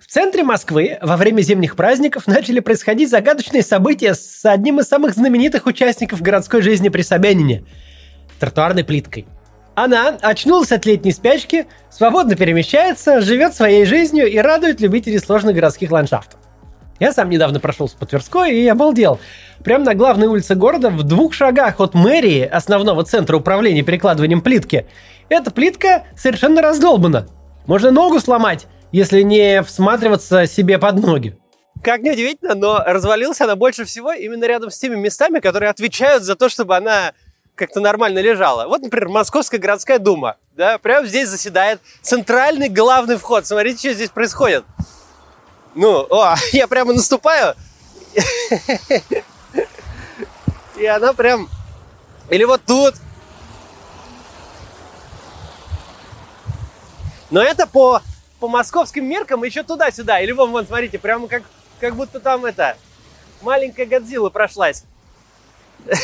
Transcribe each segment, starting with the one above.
В центре Москвы во время зимних праздников начали происходить загадочные события с одним из самых знаменитых участников городской жизни при Собянине – тротуарной плиткой. Она очнулась от летней спячки, свободно перемещается, живет своей жизнью и радует любителей сложных городских ландшафтов. Я сам недавно прошелся по Тверской и обалдел. Прямо на главной улице города, в двух шагах от мэрии, основного центра управления перекладыванием плитки, эта плитка совершенно раздолбана. Можно ногу сломать, если не всматриваться себе под ноги. Как ни удивительно, но развалилась она больше всего именно рядом с теми местами, которые отвечают за то, чтобы она как-то нормально лежала. Вот, например, Московская городская дума. Да, прямо здесь заседает центральный главный вход. Смотрите, что здесь происходит. Ну, о, я прямо наступаю. И она прям... Или вот тут. Но это по по московским меркам еще туда-сюда. Или вон, вон, смотрите, прямо как, как будто там это, маленькая Годзилла прошлась.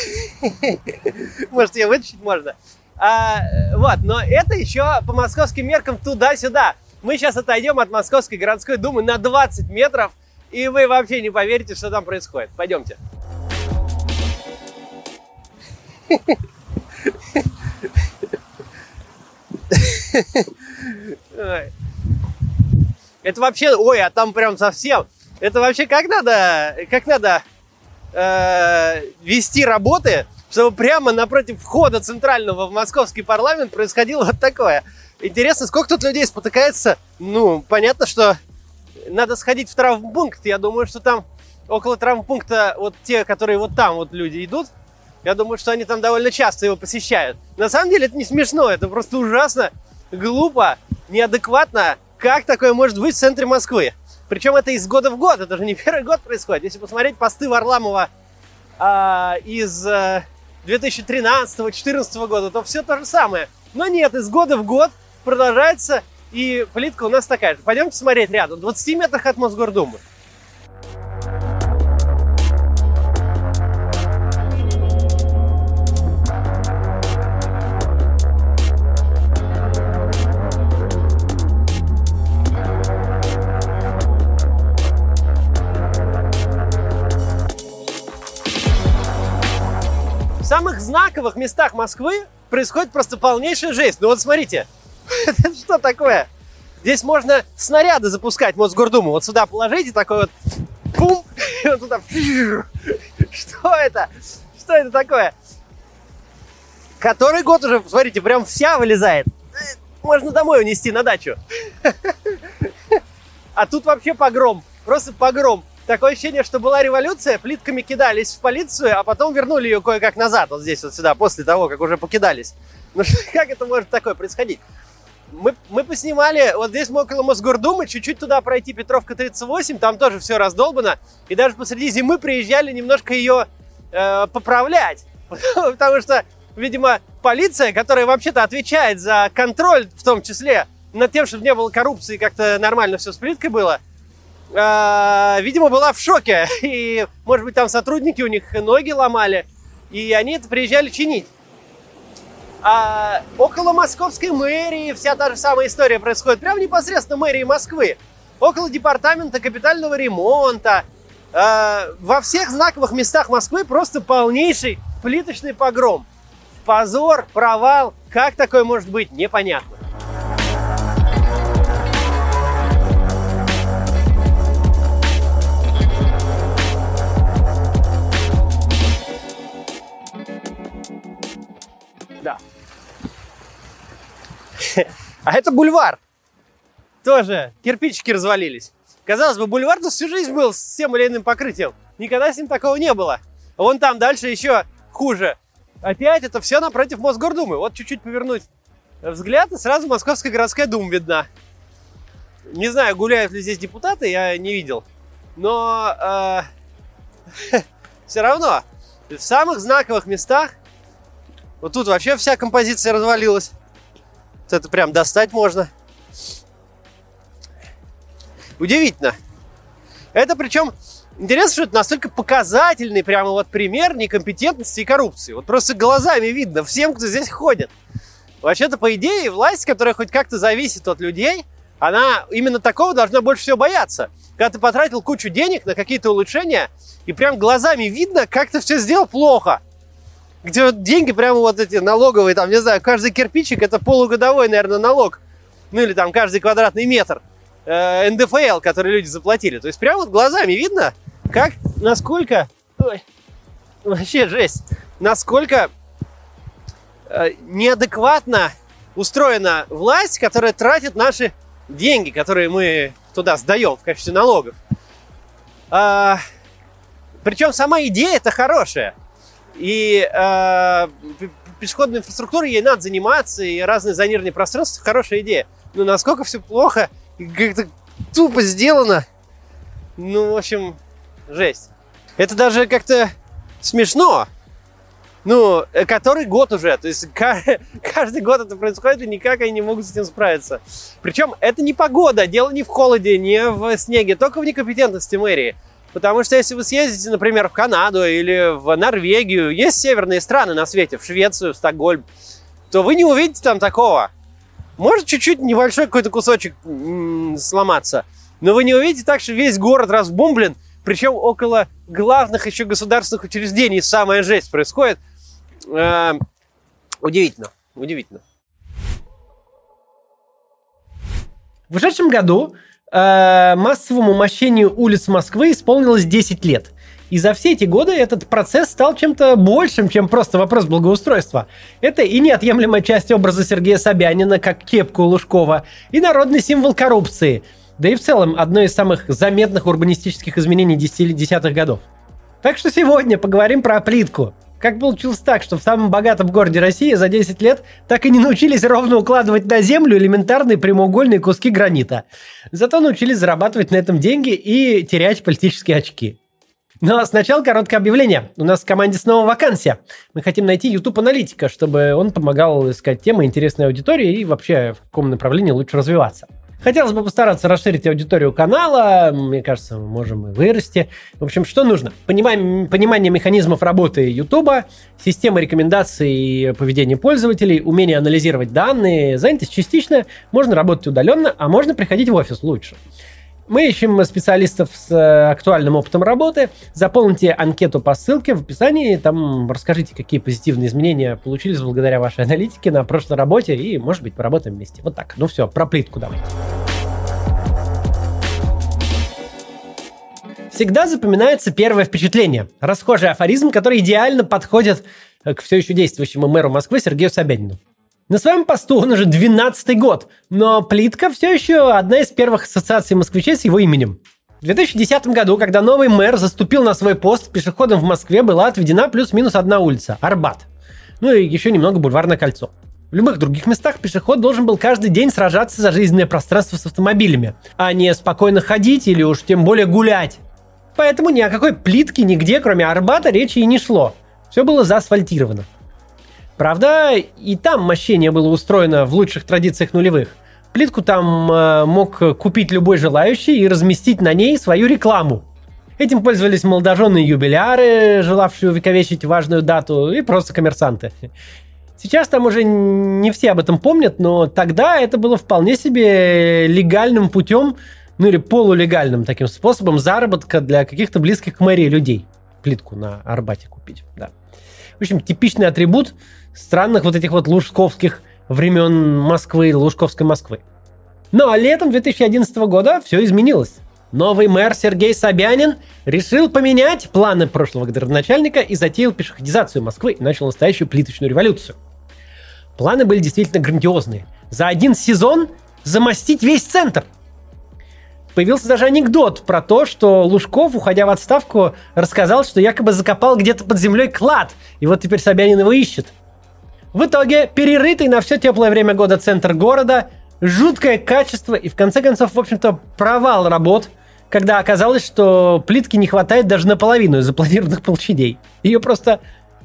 Может, ее вытащить можно. А, вот, но это еще по московским меркам туда-сюда. Мы сейчас отойдем от Московской городской думы на 20 метров, и вы вообще не поверите, что там происходит. Пойдемте. Ой. Это вообще, ой, а там прям совсем. Это вообще как надо, как надо э, вести работы, чтобы прямо напротив входа центрального в московский парламент происходило вот такое. Интересно, сколько тут людей спотыкается? Ну, понятно, что надо сходить в травмпункт. Я думаю, что там около травмпункта вот те, которые вот там вот люди идут, я думаю, что они там довольно часто его посещают. На самом деле это не смешно, это просто ужасно, глупо, неадекватно как такое может быть в центре Москвы? Причем это из года в год, это же не первый год происходит. Если посмотреть посты Варламова э, из э, 2013-2014 года, то все то же самое. Но нет, из года в год продолжается, и плитка у нас такая же. Пойдемте смотреть рядом, в 20 метрах от Мосгордумы. Самых знаковых местах Москвы происходит просто полнейшая жесть. Ну вот смотрите, это что такое? Здесь можно снаряды запускать Мосгордуму. Вот сюда положите такой вот пум, и вот туда. Что это? Что это такое? Который год уже, смотрите, прям вся вылезает. Можно домой унести на дачу. А тут вообще погром. Просто погром. Такое ощущение, что была революция, плитками кидались в полицию, а потом вернули ее кое-как назад, вот здесь вот сюда, после того, как уже покидались. Ну как это может такое происходить? Мы, мы поснимали, вот здесь мы около Мосгордумы, чуть-чуть туда пройти, Петровка 38, там тоже все раздолбано. И даже посреди зимы приезжали немножко ее э, поправлять. Потому что, видимо, полиция, которая вообще-то отвечает за контроль, в том числе, над тем, чтобы не было коррупции, как-то нормально все с плиткой было, э, видимо, была в шоке. И, может быть, там сотрудники у них ноги ломали. И они это приезжали чинить. А около московской мэрии вся та же самая история происходит. Прямо непосредственно мэрии Москвы. Около департамента капитального ремонта. Э, во всех знаковых местах Москвы просто полнейший плиточный погром. Позор, провал. Как такое может быть, непонятно. А это бульвар. Тоже кирпичики развалились. Казалось бы, бульвар тут всю жизнь был с тем или иным покрытием. Никогда с ним такого не было. Вон там дальше еще хуже. Опять это все напротив Мосгордумы. Вот чуть-чуть повернуть взгляд, и сразу Московская городская дума видна. Не знаю, гуляют ли здесь депутаты, я не видел. Но э, все равно в самых знаковых местах, вот тут вообще вся композиция развалилась. Вот это прям достать можно. Удивительно. Это причем интересно, что это настолько показательный прямо вот пример некомпетентности и коррупции. Вот просто глазами видно всем, кто здесь ходит. Вообще-то, по идее, власть, которая хоть как-то зависит от людей, она именно такого должна больше всего бояться. Когда ты потратил кучу денег на какие-то улучшения, и прям глазами видно, как ты все сделал плохо. Где деньги прямо вот эти налоговые, там, не знаю, каждый кирпичик это полугодовой, наверное, налог. Ну или там каждый квадратный метр. Э, НДФЛ, который люди заплатили. То есть прямо вот глазами видно, как, насколько... Ой, вообще жесть. Насколько э, неадекватно устроена власть, которая тратит наши деньги, которые мы туда сдаем в качестве налогов. А, причем сама идея это хорошая. И а, пешеходной инфраструктурой ей надо заниматься, и разные зонирование пространства хорошая идея. Но насколько все плохо и как-то тупо сделано, ну, в общем, жесть. Это даже как-то смешно, ну, э, который год уже. То есть каждый год это происходит, и никак они не могут с этим справиться. Причем это не погода, дело не в холоде, не в снеге, только в некомпетентности мэрии. Потому что если вы съездите, например, в Канаду или в Норвегию, есть северные страны на свете, в Швецию, в Стокгольм, то вы не увидите там такого. Может чуть-чуть небольшой какой-то кусочек м-м, сломаться, но вы не увидите так, что весь город разбомблен, причем около главных еще государственных учреждений самая жесть происходит. Э, удивительно, удивительно. В ушедшем году э, массовому мощению улиц Москвы исполнилось 10 лет. И за все эти годы этот процесс стал чем-то большим, чем просто вопрос благоустройства. Это и неотъемлемая часть образа Сергея Собянина, как кепку Лужкова, и народный символ коррупции, да и в целом одно из самых заметных урбанистических изменений десятых годов. Так что сегодня поговорим про плитку. Как получилось так, что в самом богатом городе России за 10 лет так и не научились ровно укладывать на землю элементарные прямоугольные куски гранита. Зато научились зарабатывать на этом деньги и терять политические очки. Но сначала короткое объявление. У нас в команде снова вакансия. Мы хотим найти YouTube-аналитика, чтобы он помогал искать темы интересной аудитории и вообще в каком направлении лучше развиваться. Хотелось бы постараться расширить аудиторию канала. Мне кажется, мы можем и вырасти. В общем, что нужно? Понимание, понимание механизмов работы YouTube, система рекомендаций и поведения пользователей, умение анализировать данные, занятость частично. Можно работать удаленно, а можно приходить в офис лучше. Мы ищем специалистов с э, актуальным опытом работы. Заполните анкету по ссылке в описании. Там расскажите, какие позитивные изменения получились благодаря вашей аналитике на прошлой работе. И, может быть, поработаем вместе. Вот так. Ну все, про плитку давайте. Всегда запоминается первое впечатление. Расхожий афоризм, который идеально подходит к все еще действующему мэру Москвы Сергею Собянину. На своем посту он уже 12-й год, но плитка все еще одна из первых ассоциаций москвичей с его именем. В 2010 году, когда новый мэр заступил на свой пост, пешеходам в Москве была отведена плюс-минус одна улица – Арбат. Ну и еще немного бульварное кольцо. В любых других местах пешеход должен был каждый день сражаться за жизненное пространство с автомобилями, а не спокойно ходить или уж тем более гулять. Поэтому ни о какой плитке нигде, кроме Арбата, речи и не шло. Все было заасфальтировано. Правда, и там мощение было устроено в лучших традициях нулевых. Плитку там э, мог купить любой желающий и разместить на ней свою рекламу. Этим пользовались молодожены и юбиляры, желавшие увековечить важную дату, и просто коммерсанты. Сейчас там уже не все об этом помнят, но тогда это было вполне себе легальным путем, ну или полулегальным таким способом заработка для каких-то близких к мэрии людей. Плитку на Арбате купить, да. В общем, типичный атрибут странных вот этих вот лужковских времен Москвы, Лужковской Москвы. Ну а летом 2011 года все изменилось. Новый мэр Сергей Собянин решил поменять планы прошлого городоначальника и затеял пешеходизацию Москвы и начал настоящую плиточную революцию. Планы были действительно грандиозные. За один сезон замостить весь центр – Появился даже анекдот про то, что Лужков, уходя в отставку, рассказал, что якобы закопал где-то под землей клад, и вот теперь Собянин его ищет. В итоге, перерытый на все теплое время года центр города, жуткое качество и, в конце концов, в общем-то, провал работ, когда оказалось, что плитки не хватает даже наполовину из запланированных площадей. Ее просто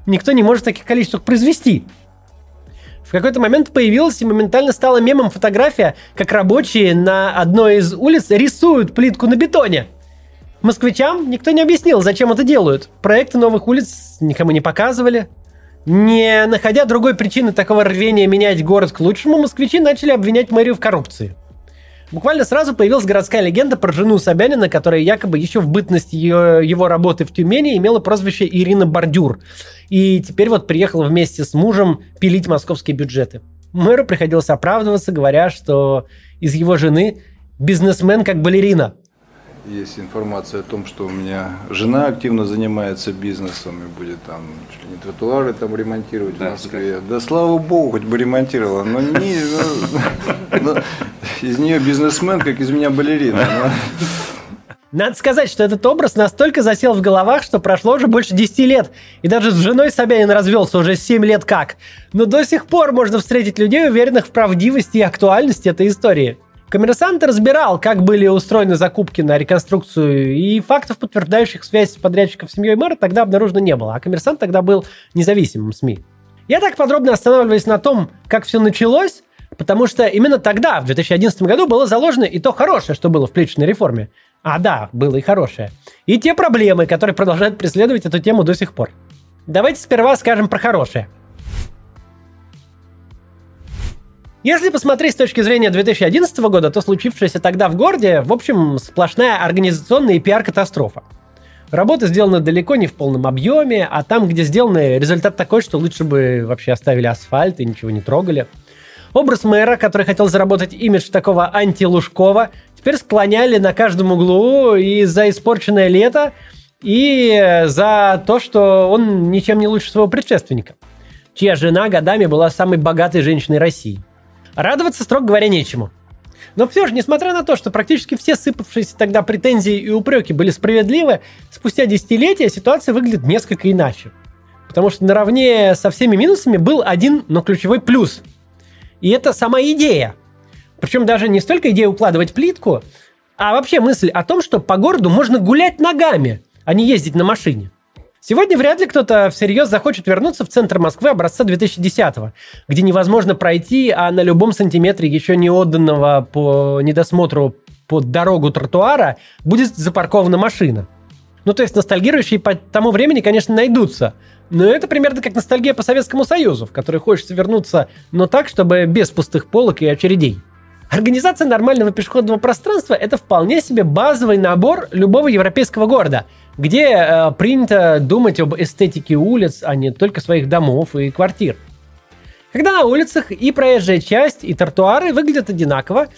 никто не может в таких количествах произвести. В какой-то момент появилась и моментально стала мемом фотография, как рабочие на одной из улиц рисуют плитку на бетоне. Москвичам никто не объяснил, зачем это делают. Проекты новых улиц никому не показывали. Не находя другой причины такого рвения менять город к лучшему, москвичи начали обвинять мэрию в коррупции. Буквально сразу появилась городская легенда про жену Собянина, которая якобы еще в бытность ее, его работы в Тюмени имела прозвище Ирина Бордюр. И теперь вот приехала вместе с мужем пилить московские бюджеты. Мэру приходилось оправдываться, говоря, что из его жены бизнесмен как балерина – есть информация о том, что у меня жена активно занимается бизнесом и будет там чуть ли не тротуары там ремонтировать да, в Москве. Да слава богу, хоть бы ремонтировала, но не но, из нее бизнесмен, как из меня балерина. Надо сказать, что этот образ настолько засел в головах, что прошло уже больше 10 лет. И даже с женой Собянин развелся уже 7 лет как. Но до сих пор можно встретить людей, уверенных в правдивости и актуальности этой истории. Коммерсант разбирал, как были устроены закупки на реконструкцию, и фактов, подтверждающих связь подрядчиков с семьей мэра, тогда обнаружено не было, а коммерсант тогда был независимым СМИ. Я так подробно останавливаюсь на том, как все началось, потому что именно тогда, в 2011 году, было заложено и то хорошее, что было в плечной реформе. А да, было и хорошее. И те проблемы, которые продолжают преследовать эту тему до сих пор. Давайте сперва скажем про хорошее – Если посмотреть с точки зрения 2011 года, то случившееся тогда в городе, в общем, сплошная организационная и пиар-катастрофа. Работы сделаны далеко не в полном объеме, а там, где сделаны, результат такой, что лучше бы вообще оставили асфальт и ничего не трогали. Образ мэра, который хотел заработать имидж такого антилужкова, теперь склоняли на каждом углу и за испорченное лето, и за то, что он ничем не лучше своего предшественника, чья жена годами была самой богатой женщиной России – Радоваться, строго говоря, нечему. Но все же, несмотря на то, что практически все сыпавшиеся тогда претензии и упреки были справедливы, спустя десятилетия ситуация выглядит несколько иначе. Потому что наравне со всеми минусами был один, но ключевой плюс. И это сама идея. Причем даже не столько идея укладывать плитку, а вообще мысль о том, что по городу можно гулять ногами, а не ездить на машине. Сегодня вряд ли кто-то всерьез захочет вернуться в центр Москвы образца 2010-го, где невозможно пройти, а на любом сантиметре еще не отданного по недосмотру под дорогу тротуара будет запаркована машина. Ну, то есть ностальгирующие по тому времени, конечно, найдутся. Но это примерно как ностальгия по Советскому Союзу, в который хочется вернуться, но так, чтобы без пустых полок и очередей. Организация нормального пешеходного пространства – это вполне себе базовый набор любого европейского города – где э, принято думать об эстетике улиц, а не только своих домов и квартир. Когда на улицах и проезжая часть, и тротуары выглядят одинаково,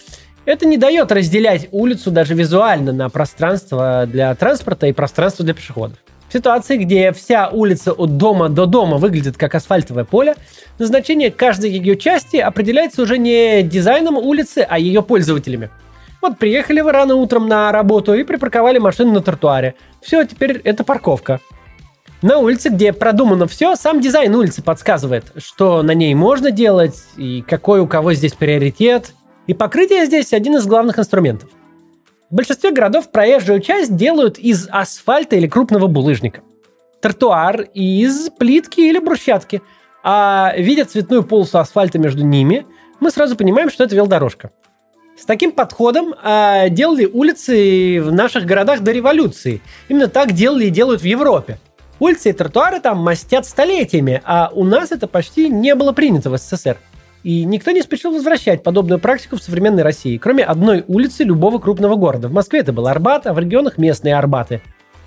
это не дает разделять улицу даже визуально на пространство для транспорта и пространство для пешеходов. В ситуации, где вся улица от дома до дома выглядит как асфальтовое поле, назначение каждой ее части определяется уже не дизайном улицы, а ее пользователями – вот приехали вы рано утром на работу и припарковали машину на тротуаре. Все, теперь это парковка. На улице, где продумано все, сам дизайн улицы подсказывает, что на ней можно делать и какой у кого здесь приоритет. И покрытие здесь один из главных инструментов. В большинстве городов проезжую часть делают из асфальта или крупного булыжника. Тротуар из плитки или брусчатки. А видя цветную полосу асфальта между ними, мы сразу понимаем, что это велодорожка. С таким подходом э, делали улицы в наших городах до революции. Именно так делали и делают в Европе. Улицы и тротуары там мастят столетиями, а у нас это почти не было принято в СССР. И никто не спешил возвращать подобную практику в современной России, кроме одной улицы любого крупного города. В Москве это был Арбат, а в регионах местные Арбаты.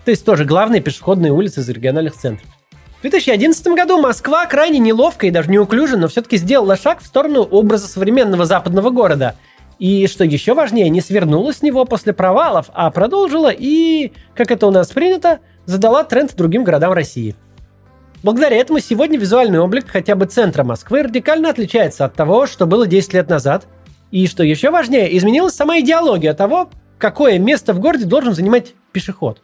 То есть тоже главные пешеходные улицы из региональных центров. В 2011 году Москва крайне неловко и даже неуклюже, но все-таки сделала шаг в сторону образа современного западного города – и, что еще важнее, не свернула с него после провалов, а продолжила и, как это у нас принято, задала тренд другим городам России. Благодаря этому сегодня визуальный облик хотя бы центра Москвы радикально отличается от того, что было 10 лет назад. И, что еще важнее, изменилась сама идеология того, какое место в городе должен занимать пешеход.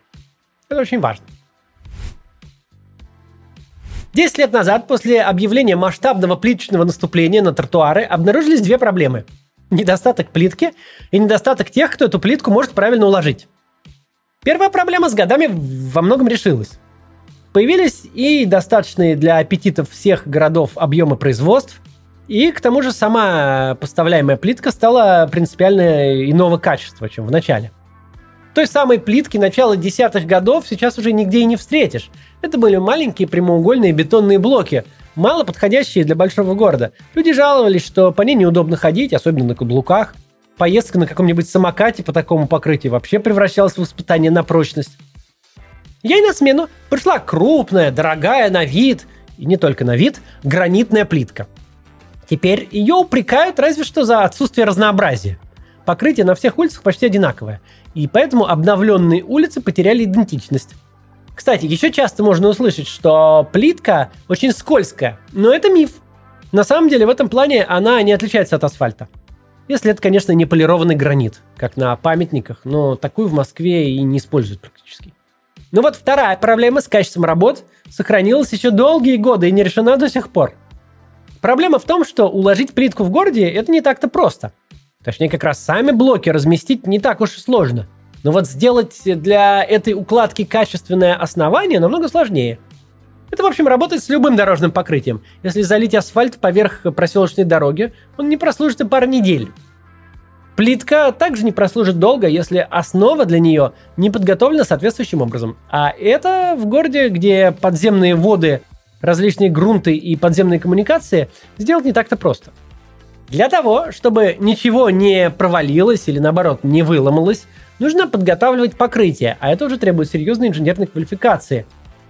Это очень важно. 10 лет назад, после объявления масштабного плиточного наступления на тротуары, обнаружились две проблемы – недостаток плитки и недостаток тех, кто эту плитку может правильно уложить. Первая проблема с годами во многом решилась. Появились и достаточные для аппетитов всех городов объемы производств, и к тому же сама поставляемая плитка стала принципиально иного качества, чем в начале. Той самой плитки начала десятых годов сейчас уже нигде и не встретишь. Это были маленькие прямоугольные бетонные блоки – мало подходящие для большого города. Люди жаловались, что по ней неудобно ходить, особенно на каблуках. Поездка на каком-нибудь самокате по такому покрытию вообще превращалась в испытание на прочность. Ей на смену пришла крупная, дорогая на вид, и не только на вид, гранитная плитка. Теперь ее упрекают разве что за отсутствие разнообразия. Покрытие на всех улицах почти одинаковое, и поэтому обновленные улицы потеряли идентичность. Кстати, еще часто можно услышать, что плитка очень скользкая, но это миф. На самом деле в этом плане она не отличается от асфальта. Если это, конечно, не полированный гранит, как на памятниках, но такую в Москве и не используют практически. Ну вот вторая проблема с качеством работ сохранилась еще долгие годы и не решена до сих пор. Проблема в том, что уложить плитку в городе это не так-то просто. Точнее, как раз сами блоки разместить не так уж и сложно. Но вот сделать для этой укладки качественное основание намного сложнее. Это, в общем, работает с любым дорожным покрытием. Если залить асфальт поверх проселочной дороги, он не прослужит и пару недель. Плитка также не прослужит долго, если основа для нее не подготовлена соответствующим образом. А это в городе, где подземные воды, различные грунты и подземные коммуникации, сделать не так-то просто. Для того, чтобы ничего не провалилось или наоборот не выломалось, нужно подготавливать покрытие, а это уже требует серьезной инженерной квалификации.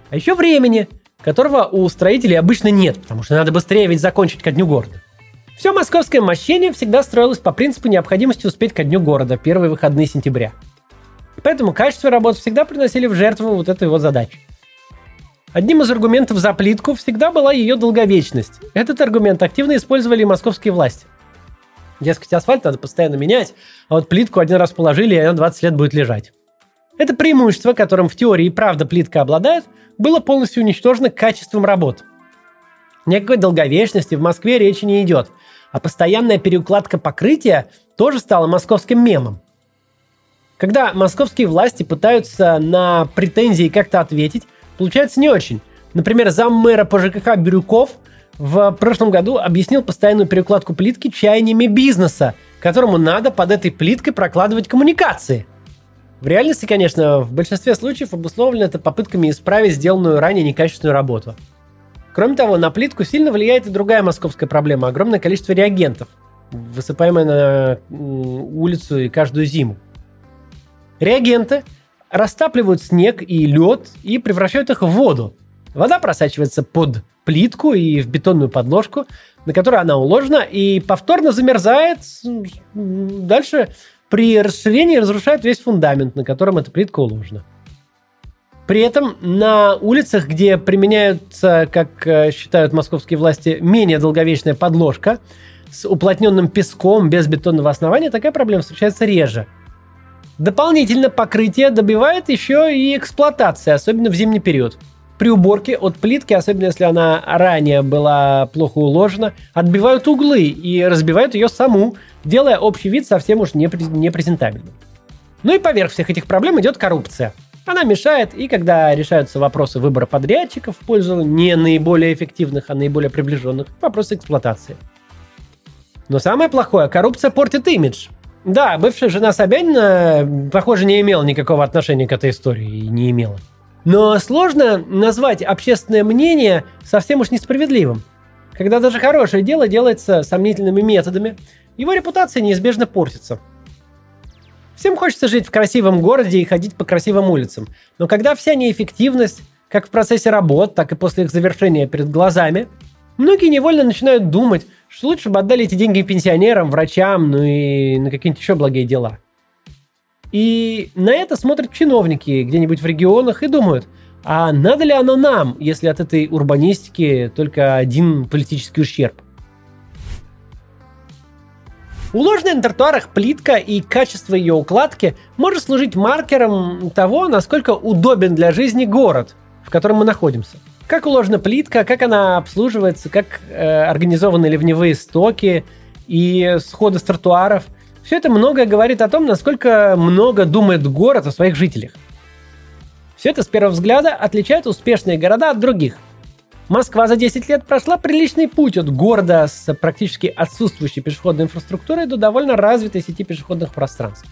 А еще времени, которого у строителей обычно нет, потому что надо быстрее ведь закончить ко дню города. Все московское мощение всегда строилось по принципу необходимости успеть ко дню города, первые выходные сентября. Поэтому качество работ всегда приносили в жертву вот этой вот задачи. Одним из аргументов за плитку всегда была ее долговечность. Этот аргумент активно использовали и московские власти. Дескать, асфальт надо постоянно менять, а вот плитку один раз положили, и она 20 лет будет лежать. Это преимущество, которым в теории и правда плитка обладает, было полностью уничтожено качеством работ. Никакой долговечности в Москве речи не идет, а постоянная переукладка покрытия тоже стала московским мемом. Когда московские власти пытаются на претензии как-то ответить, получается не очень. Например, зам мэра по ЖКХ Бирюков – в прошлом году объяснил постоянную перекладку плитки чаяниями бизнеса, которому надо под этой плиткой прокладывать коммуникации. В реальности, конечно, в большинстве случаев обусловлено это попытками исправить сделанную ранее некачественную работу. Кроме того, на плитку сильно влияет и другая московская проблема – огромное количество реагентов, высыпаемое на улицу и каждую зиму. Реагенты растапливают снег и лед и превращают их в воду. Вода просачивается под плитку и в бетонную подложку, на которой она уложена, и повторно замерзает. Дальше при расширении разрушает весь фундамент, на котором эта плитка уложена. При этом на улицах, где применяются, как э, считают московские власти, менее долговечная подложка с уплотненным песком без бетонного основания, такая проблема встречается реже. Дополнительно покрытие добивает еще и эксплуатация, особенно в зимний период – при уборке от плитки, особенно если она ранее была плохо уложена, отбивают углы и разбивают ее саму, делая общий вид совсем уж непрезентабельным. Ну и поверх всех этих проблем идет коррупция. Она мешает, и когда решаются вопросы выбора подрядчиков в пользу не наиболее эффективных, а наиболее приближенных, вопросы эксплуатации. Но самое плохое, коррупция портит имидж. Да, бывшая жена Собянина, похоже, не имела никакого отношения к этой истории и не имела. Но сложно назвать общественное мнение совсем уж несправедливым. Когда даже хорошее дело делается сомнительными методами, его репутация неизбежно портится. Всем хочется жить в красивом городе и ходить по красивым улицам. Но когда вся неэффективность, как в процессе работ, так и после их завершения перед глазами, многие невольно начинают думать, что лучше бы отдали эти деньги пенсионерам, врачам, ну и на какие-нибудь еще благие дела – и на это смотрят чиновники где-нибудь в регионах и думают, а надо ли оно нам, если от этой урбанистики только один политический ущерб? Уложенная на тротуарах плитка и качество ее укладки может служить маркером того, насколько удобен для жизни город, в котором мы находимся. Как уложена плитка, как она обслуживается, как э, организованы ливневые стоки и сходы с тротуаров – все это многое говорит о том, насколько много думает город о своих жителях. Все это с первого взгляда отличает успешные города от других. Москва за 10 лет прошла приличный путь от города с практически отсутствующей пешеходной инфраструктурой до довольно развитой сети пешеходных пространств.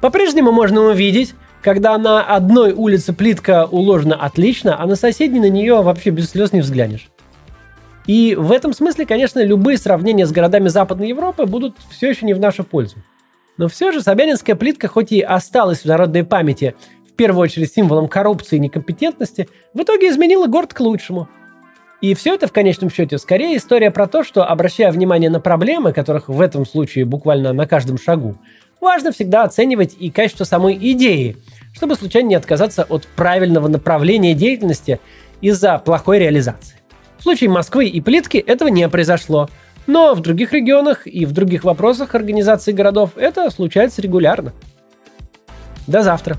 По-прежнему можно увидеть, когда на одной улице плитка уложена отлично, а на соседней на нее вообще без слез не взглянешь. И в этом смысле, конечно, любые сравнения с городами Западной Европы будут все еще не в нашу пользу. Но все же Собянинская плитка, хоть и осталась в народной памяти в первую очередь символом коррупции и некомпетентности, в итоге изменила город к лучшему. И все это в конечном счете скорее история про то, что, обращая внимание на проблемы, которых в этом случае буквально на каждом шагу, важно всегда оценивать и качество самой идеи, чтобы случайно не отказаться от правильного направления деятельности из-за плохой реализации. В случае Москвы и плитки этого не произошло. Но в других регионах и в других вопросах организации городов это случается регулярно. До завтра.